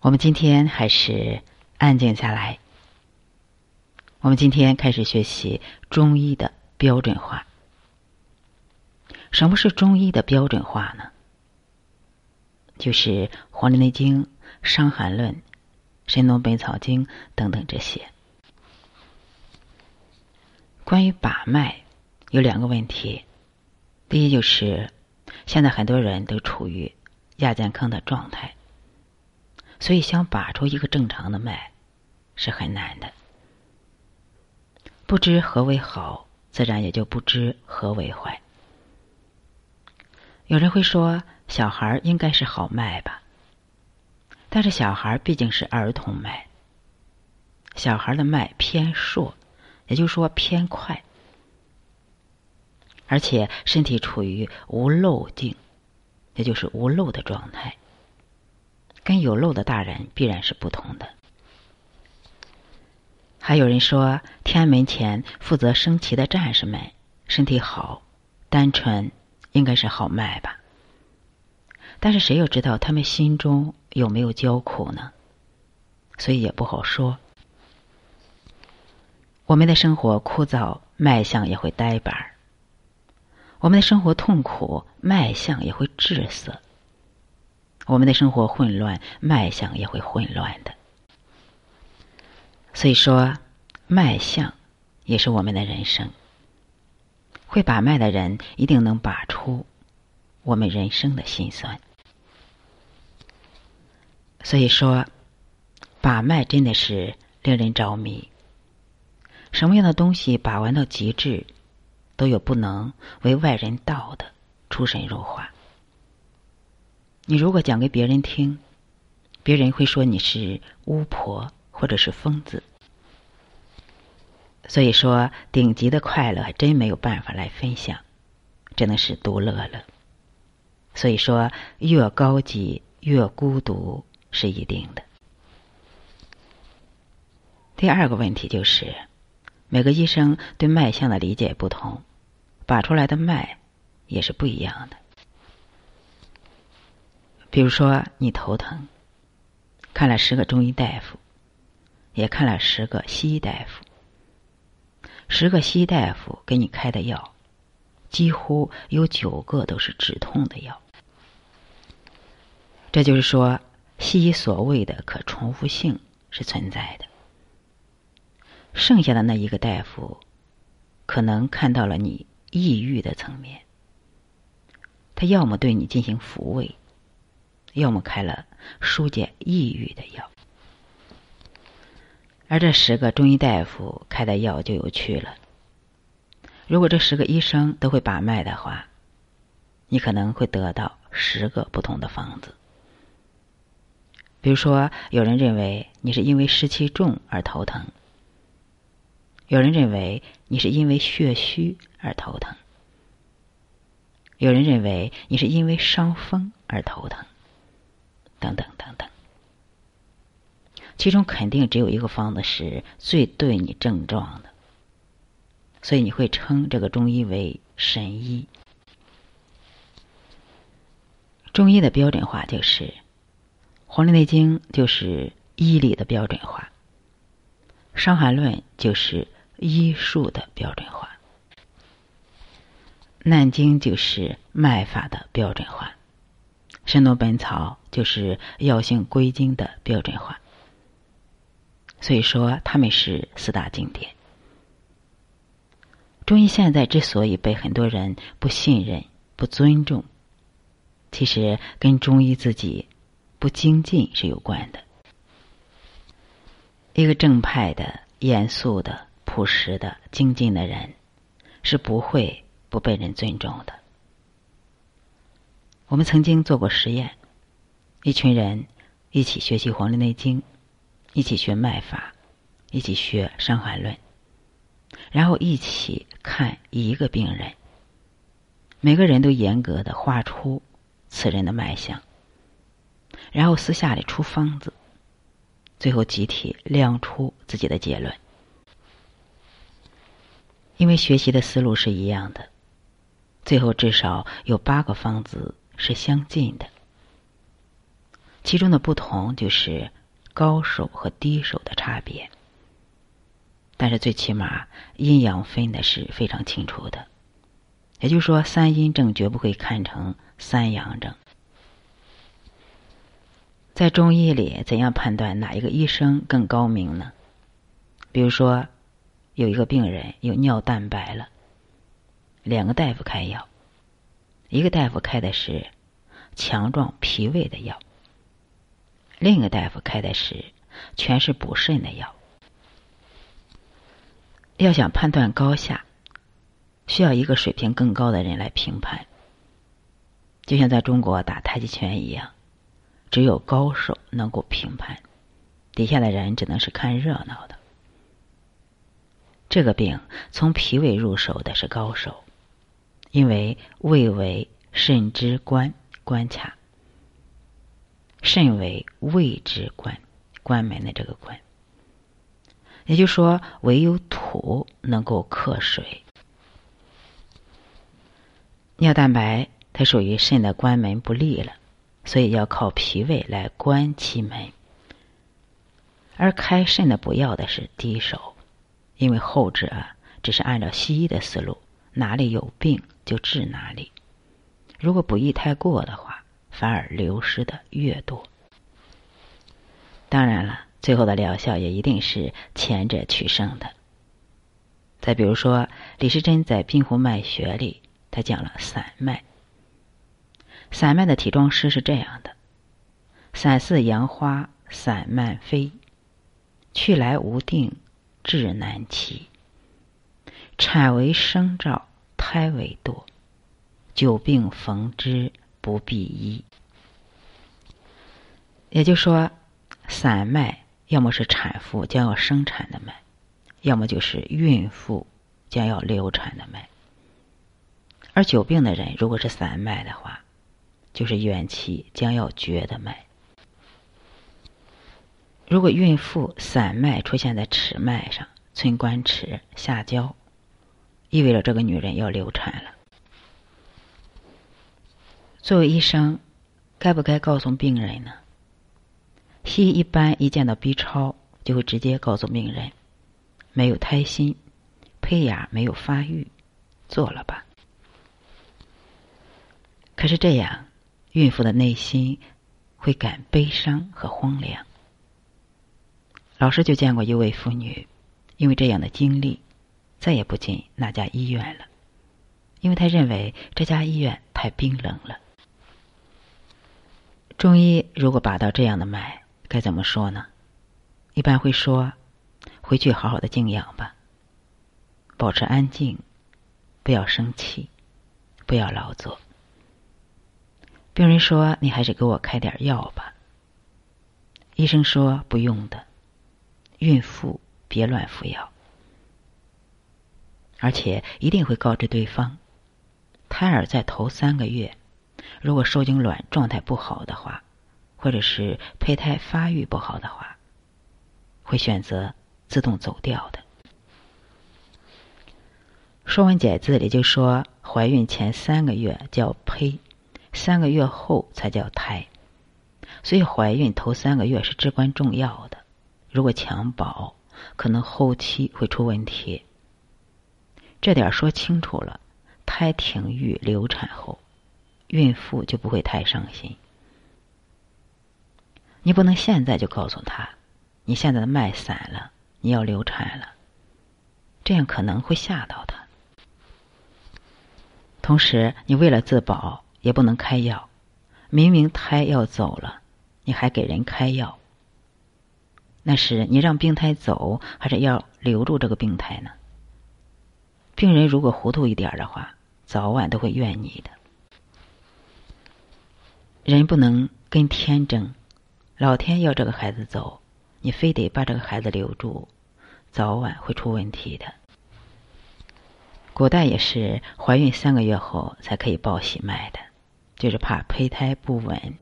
我们今天还是安静下来。我们今天开始学习中医的标准化。什么是中医的标准化呢？就是《黄帝内经》《伤寒论》《神农本草经》等等这些。关于把脉，有两个问题。第一，就是现在很多人都处于亚健康的状态，所以想把出一个正常的脉是很难的。不知何为好，自然也就不知何为坏。有人会说，小孩应该是好脉吧？但是小孩毕竟是儿童脉，小孩的脉偏硕。也就是说偏快，而且身体处于无漏境，也就是无漏的状态，跟有漏的大人必然是不同的。还有人说，天安门前负责升旗的战士们身体好、单纯，应该是好卖吧？但是谁又知道他们心中有没有焦苦呢？所以也不好说。我们的生活枯燥，脉象也会呆板儿；我们的生活痛苦，脉象也会滞涩；我们的生活混乱，脉象也会混乱的。所以说，脉象也是我们的人生。会把脉的人，一定能把出我们人生的辛酸。所以说，把脉真的是令人着迷。什么样的东西把玩到极致，都有不能为外人道的出神入化。你如果讲给别人听，别人会说你是巫婆或者是疯子。所以说，顶级的快乐真没有办法来分享，只能是独乐了。所以说，越高级越孤独是一定的。第二个问题就是。每个医生对脉象的理解不同，把出来的脉也是不一样的。比如说，你头疼，看了十个中医大夫，也看了十个西医大夫，十个西医大夫给你开的药，几乎有九个都是止痛的药。这就是说，西医所谓的可重复性是存在的。剩下的那一个大夫，可能看到了你抑郁的层面，他要么对你进行抚慰，要么开了疏解抑郁的药。而这十个中医大夫开的药就有趣了。如果这十个医生都会把脉的话，你可能会得到十个不同的方子。比如说，有人认为你是因为湿气重而头疼。有人认为你是因为血虚而头疼，有人认为你是因为伤风而头疼，等等等等。其中肯定只有一个方子是最对你症状的，所以你会称这个中医为神医。中医的标准化就是《黄帝内经》，就是医理的标准化，《伤寒论》就是。医术的标准化，《难经》就是脉法的标准化，《神农本草》就是药性归经的标准化。所以说，他们是四大经典。中医现在之所以被很多人不信任、不尊重，其实跟中医自己不精进是有关的。一个正派的、严肃的。朴实的、精进的人，是不会不被人尊重的。我们曾经做过实验，一群人一起学习《黄帝内经》，一起学脉法，一起学《伤寒论》，然后一起看一个病人，每个人都严格的画出此人的脉象，然后私下里出方子，最后集体亮出自己的结论。因为学习的思路是一样的，最后至少有八个方子是相近的。其中的不同就是高手和低手的差别。但是最起码阴阳分的是非常清楚的，也就是说三阴症绝不会看成三阳症。在中医里，怎样判断哪一个医生更高明呢？比如说，有一个病人有尿蛋白了，两个大夫开药，一个大夫开的是强壮脾胃的药，另一个大夫开的是全是补肾的药。要想判断高下，需要一个水平更高的人来评判，就像在中国打太极拳一样。只有高手能够评判，底下的人只能是看热闹的。这个病从脾胃入手的是高手，因为胃为肾之关关卡，肾为胃之关关门的这个关。也就是说，唯有土能够克水。尿蛋白它属于肾的关门不利了。所以要靠脾胃来关其门，而开肾的补药的是低手，因为后者只是按照西医的思路，哪里有病就治哪里。如果补益太过的话，反而流失的越多。当然了，最后的疗效也一定是前者取胜的。再比如说，李时珍在《滨湖脉学》里，他讲了散脉。散脉的体状诗是这样的：散似杨花散漫飞，去来无定志难齐。产为生兆胎为堕，久病逢之不必医。也就是说，散脉要么是产妇将要生产的脉，要么就是孕妇将要流产的脉。而久病的人如果是散脉的话，就是元气将要绝的脉。如果孕妇散脉出现在尺脉上，寸关尺下焦，意味着这个女人要流产了。作为医生，该不该告诉病人呢？西医一般一见到 B 超，就会直接告诉病人，没有胎心，胚芽没有发育，做了吧。可是这样。孕妇的内心会感悲伤和荒凉。老师就见过一位妇女，因为这样的经历，再也不进那家医院了，因为他认为这家医院太冰冷了。中医如果把到这样的脉，该怎么说呢？一般会说：回去好好的静养吧，保持安静，不要生气，不要劳作。病人说：“你还是给我开点药吧。”医生说：“不用的，孕妇别乱服药，而且一定会告知对方，胎儿在头三个月，如果受精卵状态不好的话，或者是胚胎发育不好的话，会选择自动走掉的。”《说文解字》里就说：“怀孕前三个月叫胚。”三个月后才叫胎，所以怀孕头三个月是至关重要的。如果襁褓，可能后期会出问题。这点说清楚了，胎停育流产后，孕妇就不会太伤心。你不能现在就告诉他，你现在的脉散了，你要流产了，这样可能会吓到他。同时，你为了自保。也不能开药，明明胎要走了，你还给人开药，那是你让病胎走，还是要留住这个病胎呢？病人如果糊涂一点的话，早晚都会怨你的。人不能跟天争，老天要这个孩子走，你非得把这个孩子留住，早晚会出问题的。古代也是怀孕三个月后才可以报喜脉的。就是怕胚胎不稳。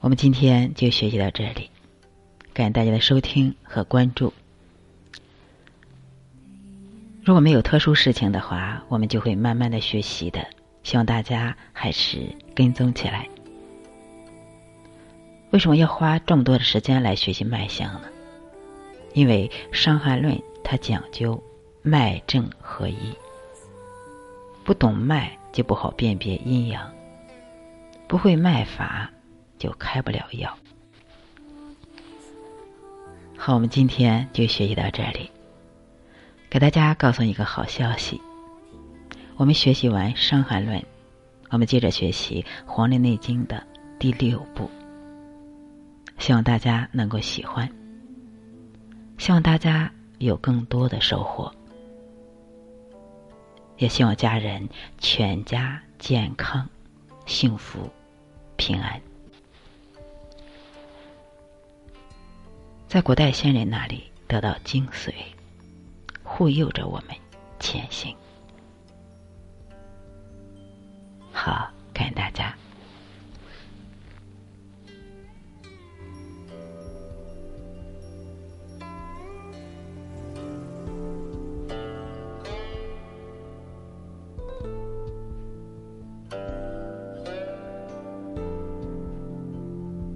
我们今天就学习到这里，感谢大家的收听和关注。如果没有特殊事情的话，我们就会慢慢的学习的。希望大家还是跟踪起来。为什么要花这么多的时间来学习脉象呢？因为《伤寒论》它讲究脉证合一，不懂脉就不好辨别阴阳，不会脉法就开不了药。好，我们今天就学习到这里。给大家告诉一个好消息，我们学习完《伤寒论》，我们接着学习《黄帝内经》的第六部。希望大家能够喜欢，希望大家有更多的收获，也希望家人全家健康、幸福、平安。在古代先人那里得到精髓。护佑着我们前行。好，